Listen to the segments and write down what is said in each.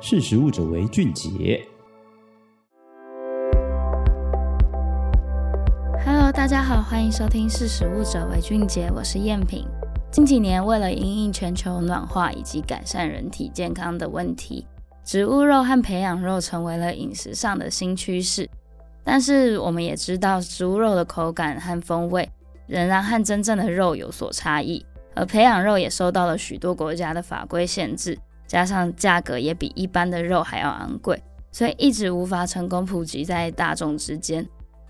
识食物者为俊杰。Hello，大家好，欢迎收听《识食物者为俊杰》，我是燕萍。近几年，为了因应全球暖化以及改善人体健康的问题，植物肉和培养肉成为了饮食上的新趋势。但是，我们也知道，植物肉的口感和风味仍然和真正的肉有所差异。而培养肉也受到了许多国家的法规限制，加上价格也比一般的肉还要昂贵，所以一直无法成功普及在大众之间。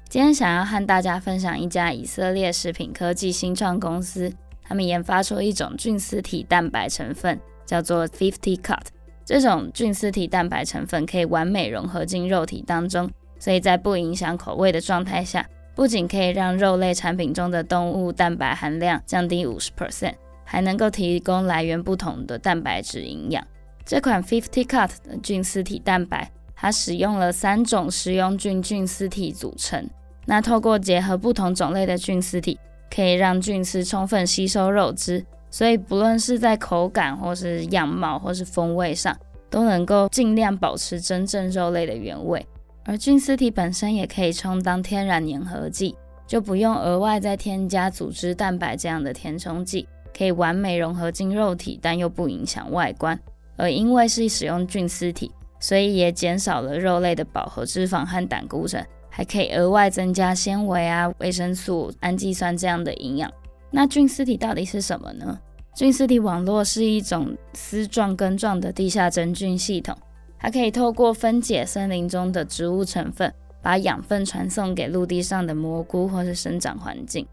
今天想要和大家分享一家以色列食品科技新创公司，他们研发出一种菌丝体蛋白成分，叫做 Fifty Cut。这种菌丝体蛋白成分可以完美融合进肉体当中，所以在不影响口味的状态下。不仅可以让肉类产品中的动物蛋白含量降低五十 percent，还能够提供来源不同的蛋白质营养。这款 Fifty Cut 的菌丝体蛋白，它使用了三种食用菌菌丝体组成。那透过结合不同种类的菌丝体，可以让菌丝充分吸收肉汁，所以不论是在口感或是样貌或是风味上，都能够尽量保持真正肉类的原味。而菌丝体本身也可以充当天然粘合剂，就不用额外再添加组织蛋白这样的填充剂，可以完美融合进肉体，但又不影响外观。而因为是使用菌丝体，所以也减少了肉类的饱和脂肪和胆固醇，还可以额外增加纤维啊、维生素、氨基酸这样的营养。那菌丝体到底是什么呢？菌丝体网络是一种丝状根状的地下真菌系统。它可以透过分解森林中的植物成分，把养分传送给陆地上的蘑菇或是生长环境。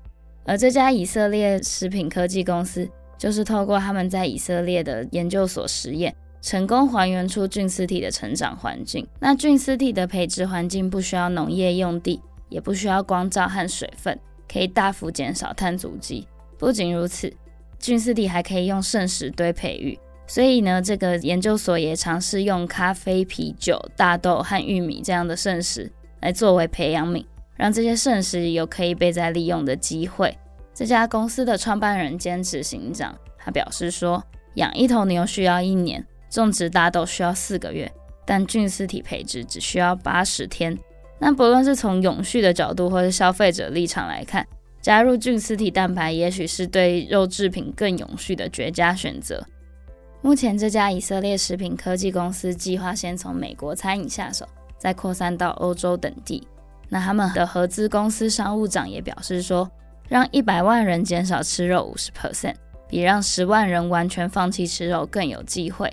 而这家以色列食品科技公司，就是透过他们在以色列的研究所实验，成功还原出菌丝体的成长环境。那菌丝体的培植环境不需要农业用地，也不需要光照和水分，可以大幅减少碳足迹。不仅如此，菌丝体还可以用剩食堆培育。所以呢，这个研究所也尝试用咖啡、啤酒、大豆和玉米这样的剩食来作为培养皿，让这些剩食有可以被再利用的机会。这家公司的创办人兼执行长他表示说，养一头牛需要一年，种植大豆需要四个月，但菌丝体培植只需要八十天。那不论是从永续的角度，或是消费者立场来看，加入菌丝体蛋白也许是对肉制品更永续的绝佳选择。目前，这家以色列食品科技公司计划先从美国餐饮下手，再扩散到欧洲等地。那他们的合资公司商务长也表示说，让一百万人减少吃肉五十 percent，比让十万人完全放弃吃肉更有机会。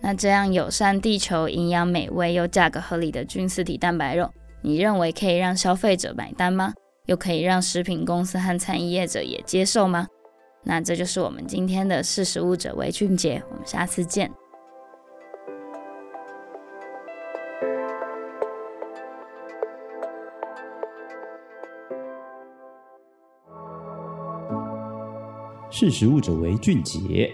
那这样友善地球、营养美味又价格合理的菌丝体蛋白肉，你认为可以让消费者买单吗？又可以让食品公司和餐饮业者也接受吗？那这就是我们今天的识食物者为俊杰，我们下次见。识时务者为俊杰。